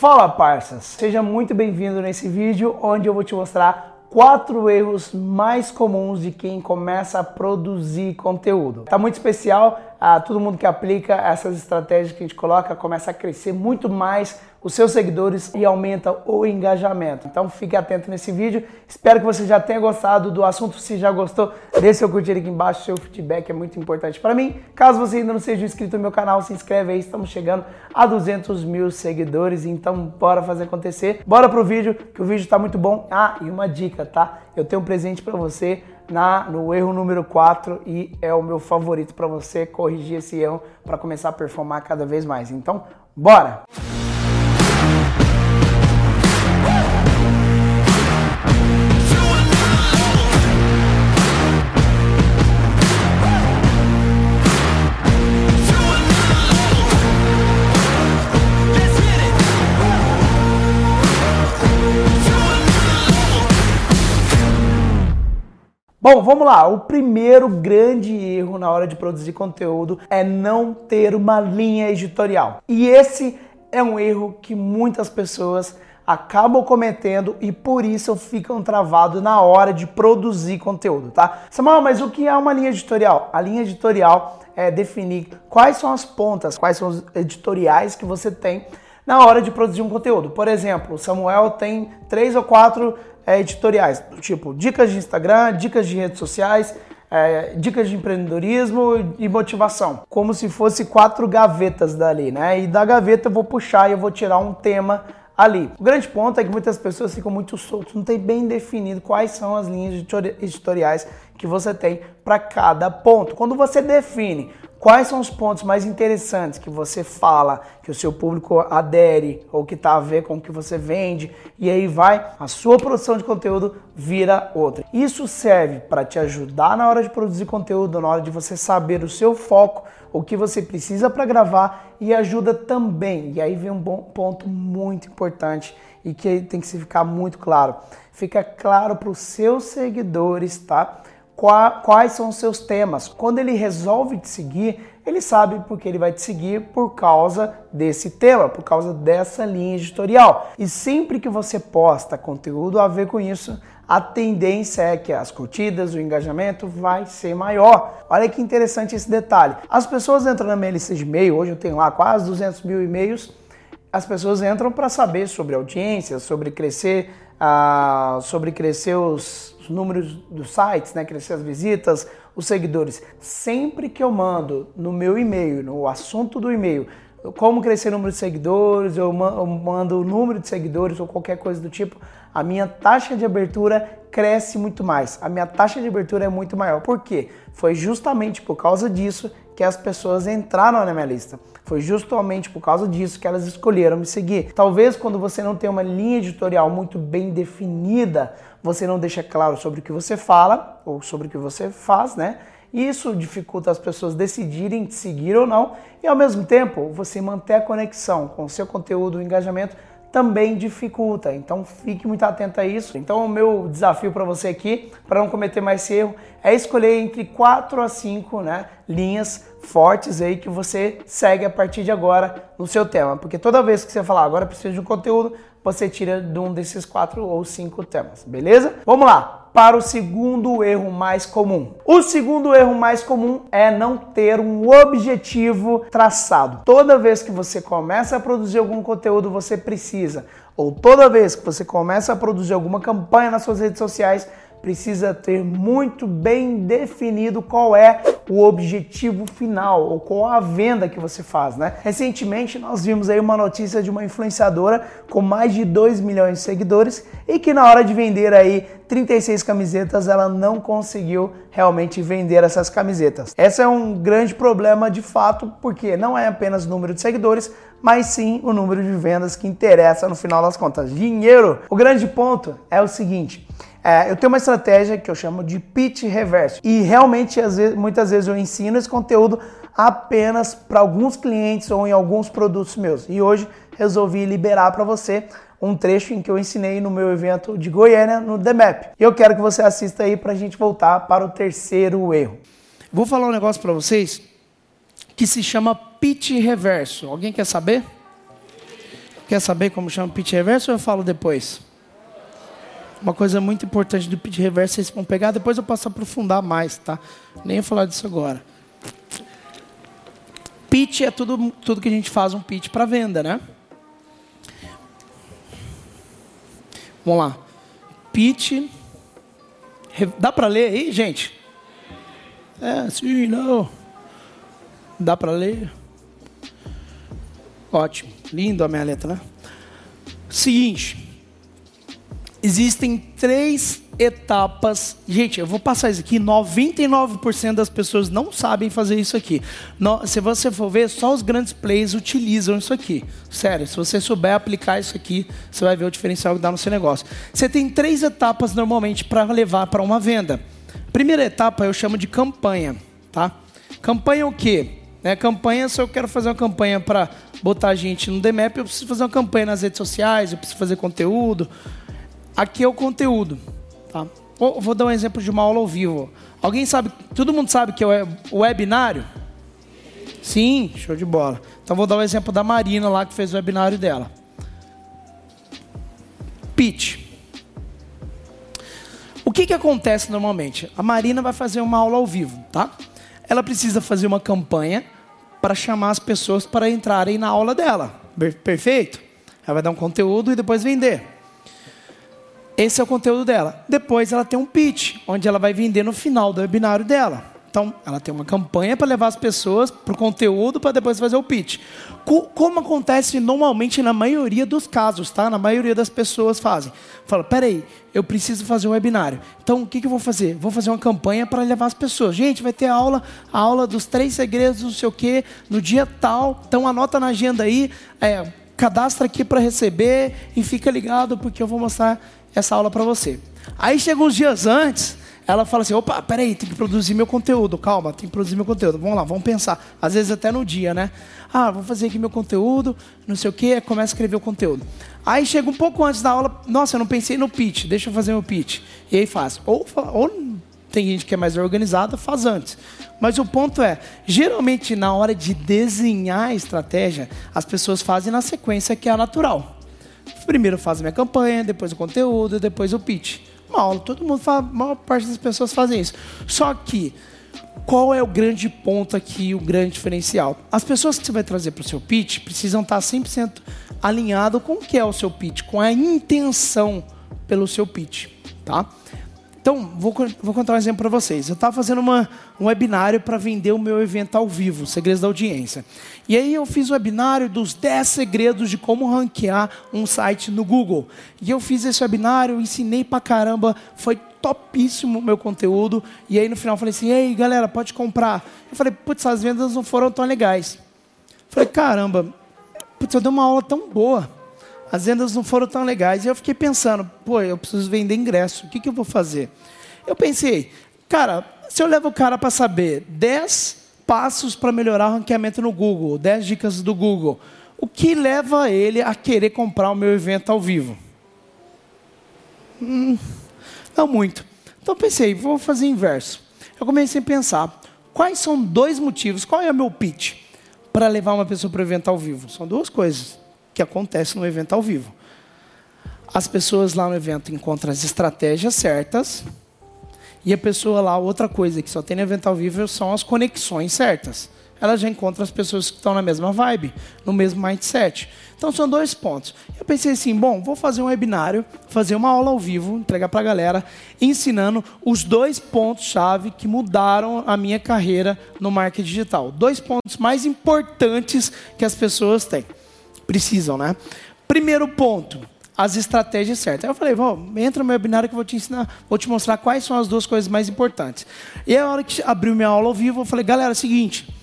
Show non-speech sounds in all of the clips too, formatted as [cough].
Fala parças, seja muito bem-vindo nesse vídeo onde eu vou te mostrar quatro erros mais comuns de quem começa a produzir conteúdo. Tá muito especial, ah, todo mundo que aplica essas estratégias que a gente coloca começa a crescer muito mais os seus seguidores e aumenta o engajamento. Então fique atento nesse vídeo. Espero que você já tenha gostado do assunto. Se já gostou, deixe seu curtir aqui embaixo. Seu feedback é muito importante para mim. Caso você ainda não seja inscrito no meu canal, se inscreve aí. Estamos chegando a 200 mil seguidores. Então bora fazer acontecer. Bora pro vídeo, que o vídeo está muito bom. Ah, e uma dica, tá? Eu tenho um presente para você na, no erro número 4 e é o meu favorito para você corrigir esse erro para começar a performar cada vez mais. Então, bora! Bom, vamos lá. O primeiro grande erro na hora de produzir conteúdo é não ter uma linha editorial. E esse é um erro que muitas pessoas acabam cometendo e por isso ficam travados na hora de produzir conteúdo, tá? Samuel, mas o que é uma linha editorial? A linha editorial é definir quais são as pontas, quais são os editoriais que você tem na hora de produzir um conteúdo. Por exemplo, Samuel tem três ou quatro é, editoriais, tipo dicas de Instagram, dicas de redes sociais, é, dicas de empreendedorismo e motivação, como se fosse quatro gavetas dali, né? E da gaveta eu vou puxar e eu vou tirar um tema ali. O grande ponto é que muitas pessoas ficam muito soltas, não tem bem definido quais são as linhas editoriais que você tem para cada ponto. Quando você define Quais são os pontos mais interessantes que você fala, que o seu público adere ou que está a ver com o que você vende e aí vai, a sua produção de conteúdo vira outra. Isso serve para te ajudar na hora de produzir conteúdo, na hora de você saber o seu foco, o que você precisa para gravar e ajuda também. E aí vem um bom ponto muito importante e que tem que ficar muito claro. Fica claro para os seus seguidores, tá? Quais são os seus temas. Quando ele resolve te seguir, ele sabe porque ele vai te seguir por causa desse tema, por causa dessa linha editorial. E sempre que você posta conteúdo a ver com isso, a tendência é que as curtidas, o engajamento vai ser maior. Olha que interessante esse detalhe. As pessoas entram na minha lista de e-mail, hoje eu tenho lá quase 200 mil e-mails, as pessoas entram para saber sobre audiência, sobre crescer, uh, sobre crescer os números dos sites, né, crescer as visitas, os seguidores. Sempre que eu mando no meu e-mail, no assunto do e-mail, como crescer o número de seguidores, eu mando o número de seguidores ou qualquer coisa do tipo, a minha taxa de abertura cresce muito mais. A minha taxa de abertura é muito maior. Por quê? Foi justamente por causa disso que as pessoas entraram na minha lista. Foi justamente por causa disso que elas escolheram me seguir. Talvez quando você não tem uma linha editorial muito bem definida, você não deixa claro sobre o que você fala ou sobre o que você faz, né? Isso dificulta as pessoas decidirem te seguir ou não, e ao mesmo tempo você manter a conexão com o seu conteúdo, o engajamento também dificulta. Então fique muito atento a isso. Então o meu desafio para você aqui, para não cometer mais esse erro, é escolher entre 4 a 5 né, linhas fortes aí que você segue a partir de agora no seu tema. Porque toda vez que você falar agora preciso de um conteúdo, você tira de um desses quatro ou cinco temas, beleza? Vamos lá! Para o segundo erro mais comum. O segundo erro mais comum é não ter um objetivo traçado. Toda vez que você começa a produzir algum conteúdo, você precisa, ou toda vez que você começa a produzir alguma campanha nas suas redes sociais, precisa ter muito bem definido qual é o objetivo final ou qual a venda que você faz, né? Recentemente nós vimos aí uma notícia de uma influenciadora com mais de 2 milhões de seguidores e que na hora de vender aí 36 camisetas ela não conseguiu realmente vender essas camisetas. Esse é um grande problema de fato, porque não é apenas o número de seguidores, mas sim o número de vendas que interessa no final das contas. Dinheiro. O grande ponto é o seguinte, é, eu tenho uma estratégia que eu chamo de pitch reverso. E realmente, vezes, muitas vezes, eu ensino esse conteúdo apenas para alguns clientes ou em alguns produtos meus. E hoje resolvi liberar para você um trecho em que eu ensinei no meu evento de Goiânia, no The Map. E eu quero que você assista aí para a gente voltar para o terceiro erro. Vou falar um negócio para vocês que se chama pitch reverso. Alguém quer saber? Quer saber como chama pitch reverso ou eu falo depois? Uma coisa muito importante do pitch reverso, vocês vão pegar, depois eu posso aprofundar mais, tá? Nem vou falar disso agora. Pitch é tudo, tudo que a gente faz um pitch para venda, né? Vamos lá. Pitch. Dá para ler aí, gente? É, sim, não. Dá para ler? Ótimo. Lindo a minha letra, né? Seguinte. Existem três etapas. Gente, eu vou passar isso aqui. 99% das pessoas não sabem fazer isso aqui. No, se você for ver, só os grandes players utilizam isso aqui. Sério, se você souber aplicar isso aqui, você vai ver o diferencial que dá no seu negócio. Você tem três etapas normalmente para levar para uma venda. Primeira etapa eu chamo de campanha, tá? Campanha o quê? Né, campanha, se eu quero fazer uma campanha para botar gente no DMAP, eu preciso fazer uma campanha nas redes sociais, eu preciso fazer conteúdo. Aqui é o conteúdo. Tá? Vou dar um exemplo de uma aula ao vivo. Alguém sabe, todo mundo sabe que é o webinário? Sim, show de bola. Então vou dar um exemplo da Marina lá que fez o webinário dela. Pitch. O que, que acontece normalmente? A Marina vai fazer uma aula ao vivo, tá? Ela precisa fazer uma campanha para chamar as pessoas para entrarem na aula dela. Perfeito? Ela vai dar um conteúdo e depois vender. Esse é o conteúdo dela. Depois ela tem um pitch, onde ela vai vender no final do webinário dela. Então, ela tem uma campanha para levar as pessoas para o conteúdo para depois fazer o pitch. Como acontece normalmente na maioria dos casos, tá? Na maioria das pessoas fazem. Fala, peraí, eu preciso fazer um webinário. Então, o que, que eu vou fazer? Vou fazer uma campanha para levar as pessoas. Gente, vai ter aula, a aula dos três segredos, não sei o quê, no dia tal. Então, anota na agenda aí, é, cadastra aqui para receber e fica ligado porque eu vou mostrar essa aula para você. Aí chega uns dias antes, ela fala assim: opa, peraí, tem que produzir meu conteúdo, calma, tem que produzir meu conteúdo. Vamos lá, vamos pensar. Às vezes até no dia, né? Ah, vou fazer aqui meu conteúdo, não sei o quê, começa a escrever o conteúdo. Aí chega um pouco antes da aula, nossa, eu não pensei no pitch, deixa eu fazer meu pitch. E aí faz. Ou, ou tem gente que é mais organizada, faz antes. Mas o ponto é, geralmente na hora de desenhar a estratégia, as pessoas fazem na sequência que é a natural. Primeiro faz a minha campanha, depois o conteúdo, depois o pitch. Aula, todo mundo faz, a maior parte das pessoas fazem isso. Só que, qual é o grande ponto aqui, o grande diferencial? As pessoas que você vai trazer para o seu pitch precisam estar 100% alinhado com o que é o seu pitch, com a intenção pelo seu pitch, tá? Então, vou, vou contar um exemplo para vocês. Eu estava fazendo uma, um webinário para vender o meu evento ao vivo, Segredos da Audiência. E aí eu fiz o webinário dos 10 segredos de como ranquear um site no Google. E eu fiz esse webinário, ensinei para caramba, foi topíssimo o meu conteúdo. E aí no final eu falei assim, ei galera, pode comprar. Eu falei, putz, as vendas não foram tão legais. Eu falei, caramba, putz, eu dei uma aula tão boa as vendas não foram tão legais. E eu fiquei pensando, pô, eu preciso vender ingresso, o que, que eu vou fazer? Eu pensei, cara, se eu levo o cara para saber 10 passos para melhorar o ranqueamento no Google, 10 dicas do Google, o que leva ele a querer comprar o meu evento ao vivo? Hum, não muito. Então pensei, vou fazer inverso. Eu comecei a pensar, quais são dois motivos, qual é o meu pitch para levar uma pessoa para o evento ao vivo? São duas coisas que acontece no evento ao vivo. As pessoas lá no evento encontram as estratégias certas e a pessoa lá, outra coisa que só tem no evento ao vivo são as conexões certas. Ela já encontra as pessoas que estão na mesma vibe, no mesmo mindset. Então são dois pontos. Eu pensei assim, bom, vou fazer um webinário, fazer uma aula ao vivo, entregar para a galera, ensinando os dois pontos-chave que mudaram a minha carreira no marketing digital. Dois pontos mais importantes que as pessoas têm precisam, né? Primeiro ponto, as estratégias certas. Aí eu falei, vamos, entra no meu webinário que eu vou te ensinar, vou te mostrar quais são as duas coisas mais importantes. E a hora que abriu minha aula ao vivo, eu falei, galera, é o seguinte,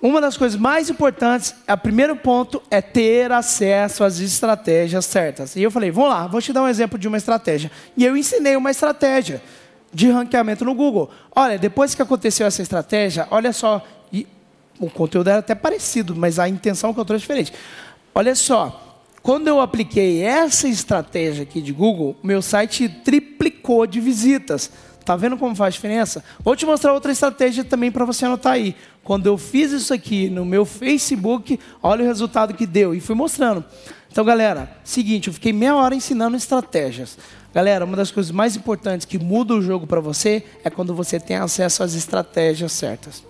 uma das coisas mais importantes, o primeiro ponto é ter acesso às estratégias certas. E eu falei, vamos lá, vou te dar um exemplo de uma estratégia. E eu ensinei uma estratégia de ranqueamento no Google. Olha, depois que aconteceu essa estratégia, olha só, o conteúdo era até parecido, mas a intenção que eu trouxe é diferente. Olha só, quando eu apliquei essa estratégia aqui de Google, meu site triplicou de visitas. Tá vendo como faz diferença? Vou te mostrar outra estratégia também para você anotar aí. Quando eu fiz isso aqui no meu Facebook, olha o resultado que deu. E fui mostrando. Então, galera, seguinte, eu fiquei meia hora ensinando estratégias. Galera, uma das coisas mais importantes que muda o jogo para você é quando você tem acesso às estratégias certas.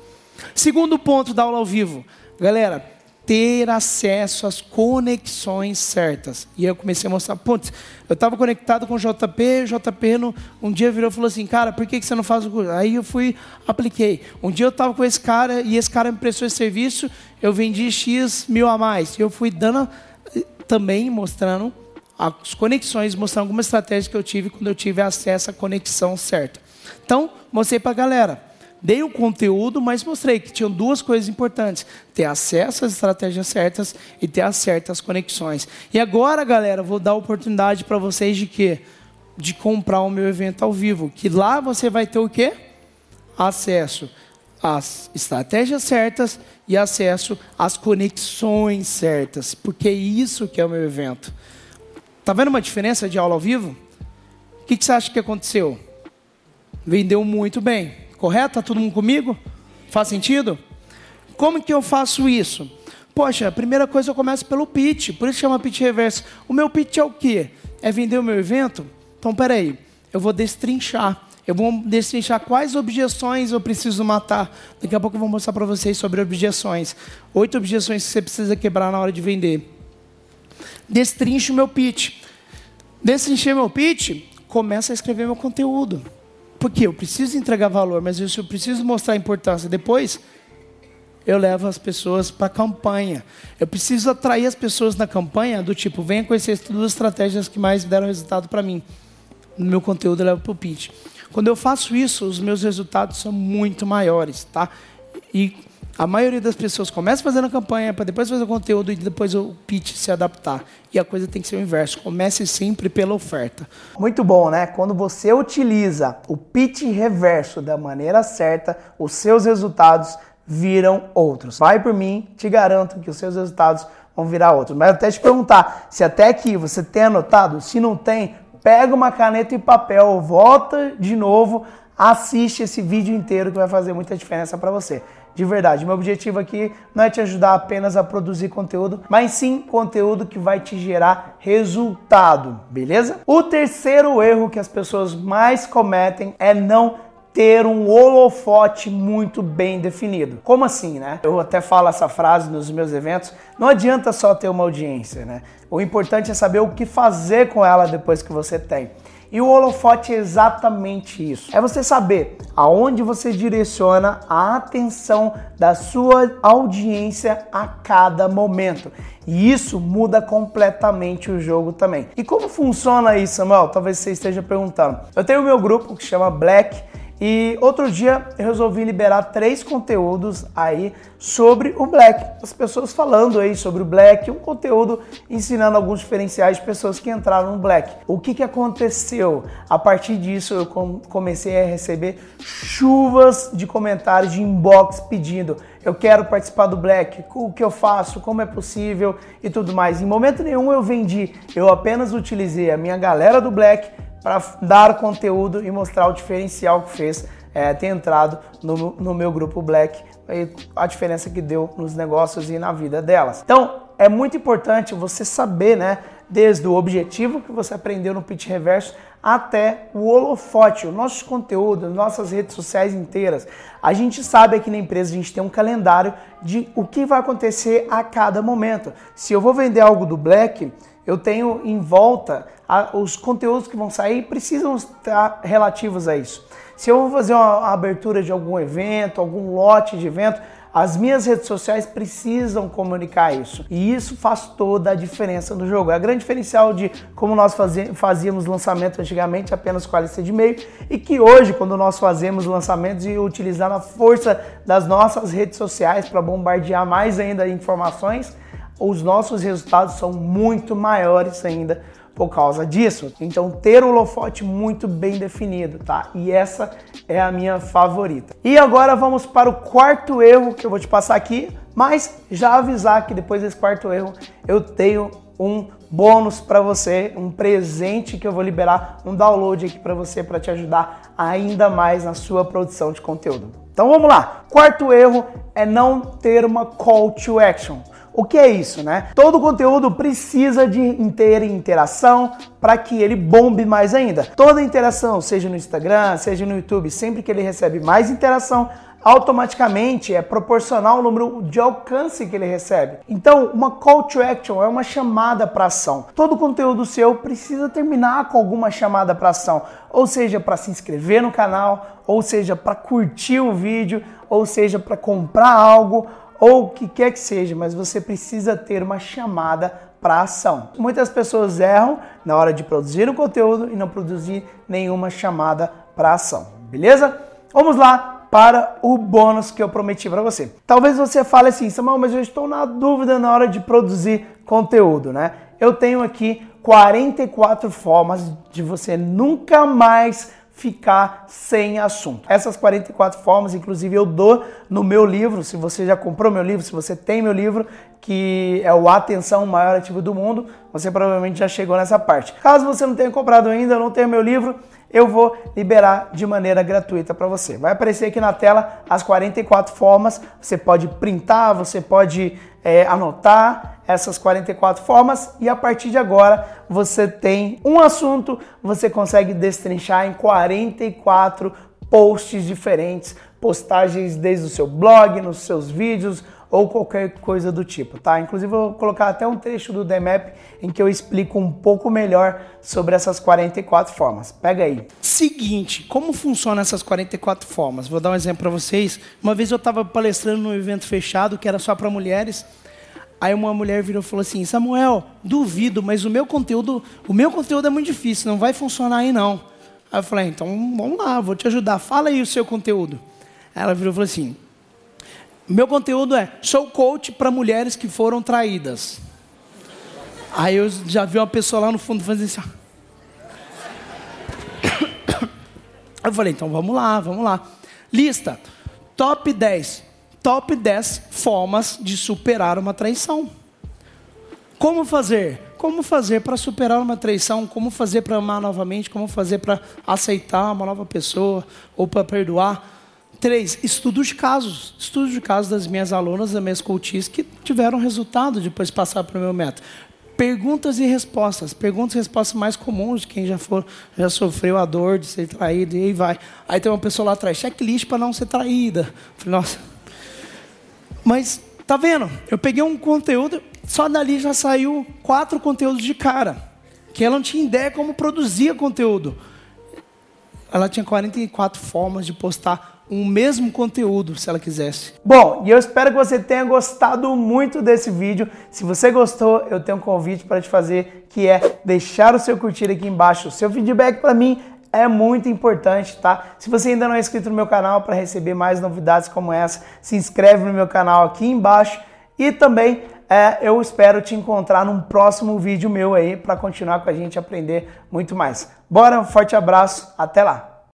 Segundo ponto da aula ao vivo. Galera, ter acesso às conexões certas. E aí eu comecei a mostrar, putz, eu estava conectado com o JP, o JP no, um dia virou e falou assim, cara, por que, que você não faz o curso? Aí eu fui, apliquei. Um dia eu estava com esse cara e esse cara me prestou esse serviço, eu vendi X mil a mais. E eu fui dando, também mostrando as conexões, mostrando alguma estratégia que eu tive quando eu tive acesso à conexão certa. Então, mostrei para a galera dei o conteúdo, mas mostrei que tinham duas coisas importantes: ter acesso às estratégias certas e ter as certas conexões. E agora, galera, vou dar a oportunidade para vocês de quê? De comprar o meu evento ao vivo, que lá você vai ter o quê? Acesso às estratégias certas e acesso às conexões certas, porque é isso que é o meu evento. Tá vendo uma diferença de aula ao vivo? O que, que você acha que aconteceu? Vendeu muito bem Correto? Está todo mundo comigo? Faz sentido? Como que eu faço isso? Poxa, a primeira coisa eu começo pelo pitch, por isso chama pitch reverso. O meu pitch é o quê? É vender o meu evento? Então, peraí, eu vou destrinchar. Eu vou destrinchar quais objeções eu preciso matar. Daqui a pouco eu vou mostrar para vocês sobre objeções. Oito objeções que você precisa quebrar na hora de vender. Destrincho o meu pitch. Destrinchei meu pitch, começa a escrever meu conteúdo. Porque eu preciso entregar valor, mas eu preciso mostrar importância. Depois, eu levo as pessoas para a campanha. Eu preciso atrair as pessoas na campanha do tipo, venha conhecer as duas estratégias que mais deram resultado para mim. No meu conteúdo eu levo para o pitch. Quando eu faço isso, os meus resultados são muito maiores, tá? E a maioria das pessoas começa fazendo a campanha para depois fazer o conteúdo e depois o pitch se adaptar. E a coisa tem que ser o inverso. Comece sempre pela oferta. Muito bom, né? Quando você utiliza o pitch reverso da maneira certa, os seus resultados viram outros. Vai por mim, te garanto que os seus resultados vão virar outros. Mas até te perguntar se até aqui você tem anotado. Se não tem, pega uma caneta e papel, volta de novo, assiste esse vídeo inteiro que vai fazer muita diferença para você de verdade. Meu objetivo aqui não é te ajudar apenas a produzir conteúdo, mas sim conteúdo que vai te gerar resultado, beleza? O terceiro erro que as pessoas mais cometem é não ter um holofote muito bem definido. Como assim, né? Eu até falo essa frase nos meus eventos, não adianta só ter uma audiência, né? O importante é saber o que fazer com ela depois que você tem. E o holofote é exatamente isso. É você saber aonde você direciona a atenção da sua audiência a cada momento. E isso muda completamente o jogo também. E como funciona isso, Samuel? Talvez você esteja perguntando. Eu tenho o meu grupo que chama Black e outro dia eu resolvi liberar três conteúdos aí sobre o Black. As pessoas falando aí sobre o Black, um conteúdo ensinando alguns diferenciais de pessoas que entraram no Black. O que, que aconteceu? A partir disso eu comecei a receber chuvas de comentários de inbox pedindo eu quero participar do Black, o que eu faço, como é possível e tudo mais. Em momento nenhum eu vendi, eu apenas utilizei a minha galera do Black para dar conteúdo e mostrar o diferencial que fez é, ter entrado no, no meu grupo Black e a diferença que deu nos negócios e na vida delas. Então, é muito importante você saber, né, desde o objetivo que você aprendeu no pitch reverso até o holofote, o nosso conteúdo, nossas redes sociais inteiras. A gente sabe aqui na empresa, a gente tem um calendário de o que vai acontecer a cada momento. Se eu vou vender algo do Black, eu tenho em volta a, os conteúdos que vão sair precisam estar relativos a isso. Se eu vou fazer uma abertura de algum evento, algum lote de evento, as minhas redes sociais precisam comunicar isso. E isso faz toda a diferença no jogo. É a grande diferencial de como nós fazíamos lançamento antigamente apenas com a lista de e-mail e que hoje, quando nós fazemos lançamentos e utilizando a força das nossas redes sociais para bombardear mais ainda informações, os nossos resultados são muito maiores ainda por causa disso. Então, ter o holofote muito bem definido, tá? E essa é a minha favorita. E agora vamos para o quarto erro que eu vou te passar aqui, mas já avisar que depois desse quarto erro eu tenho um bônus para você, um presente que eu vou liberar, um download aqui para você para te ajudar ainda mais na sua produção de conteúdo. Então vamos lá. Quarto erro é não ter uma call to action. O que é isso, né? Todo conteúdo precisa de ter interação para que ele bombe mais ainda. Toda interação, seja no Instagram, seja no YouTube, sempre que ele recebe mais interação, automaticamente é proporcional ao número de alcance que ele recebe. Então, uma call to action é uma chamada para ação. Todo conteúdo seu precisa terminar com alguma chamada para ação, ou seja, para se inscrever no canal, ou seja, para curtir o vídeo, ou seja, para comprar algo ou o que quer que seja, mas você precisa ter uma chamada para ação. Muitas pessoas erram na hora de produzir o conteúdo e não produzir nenhuma chamada para ação, beleza? Vamos lá para o bônus que eu prometi para você. Talvez você fale assim, Samuel, mas eu estou na dúvida na hora de produzir conteúdo, né? Eu tenho aqui 44 formas de você nunca mais ficar sem assunto. Essas 44 formas, inclusive, eu dou no meu livro. Se você já comprou meu livro, se você tem meu livro, que é o Atenção, maior ativo do mundo, você provavelmente já chegou nessa parte. Caso você não tenha comprado ainda, não tenha meu livro, eu vou liberar de maneira gratuita para você. Vai aparecer aqui na tela as 44 formas. Você pode printar, você pode é, anotar essas 44 formas e a partir de agora você tem um assunto, você consegue destrinchar em 44 posts diferentes, postagens desde o seu blog, nos seus vídeos, ou qualquer coisa do tipo, tá? Inclusive eu vou colocar até um trecho do DMAP em que eu explico um pouco melhor sobre essas 44 formas. Pega aí. Seguinte, como funcionam essas 44 formas? Vou dar um exemplo para vocês. Uma vez eu estava palestrando num evento fechado que era só para mulheres. Aí uma mulher virou e falou assim: "Samuel, duvido, mas o meu conteúdo, o meu conteúdo é muito difícil, não vai funcionar aí não". Aí eu falei: "Então, vamos lá, vou te ajudar. Fala aí o seu conteúdo". Aí ela virou e falou assim: meu conteúdo é sou coach para mulheres que foram traídas. Aí eu já vi uma pessoa lá no fundo fazendo assim. [coughs] Eu falei, então vamos lá, vamos lá. Lista. Top 10. Top 10 formas de superar uma traição. Como fazer? Como fazer para superar uma traição? Como fazer para amar novamente? Como fazer para aceitar uma nova pessoa? Ou para perdoar? Três, estudos de casos. Estudos de casos das minhas alunas, das minhas coaches, que tiveram resultado depois de passar para o meu método. Perguntas e respostas. Perguntas e respostas mais comuns de quem já, for, já sofreu a dor de ser traído e aí vai. Aí tem uma pessoa lá atrás, checklist para não ser traída. Falei, nossa. Mas, tá vendo? Eu peguei um conteúdo, só dali já saiu quatro conteúdos de cara. Que ela não tinha ideia como produzia conteúdo. Ela tinha 44 formas de postar o mesmo conteúdo, se ela quisesse. Bom, e eu espero que você tenha gostado muito desse vídeo. Se você gostou, eu tenho um convite para te fazer, que é deixar o seu curtir aqui embaixo. O seu feedback para mim é muito importante, tá? Se você ainda não é inscrito no meu canal para receber mais novidades como essa, se inscreve no meu canal aqui embaixo e também é, eu espero te encontrar num próximo vídeo meu aí para continuar com a gente aprender muito mais. Bora, um forte abraço, até lá!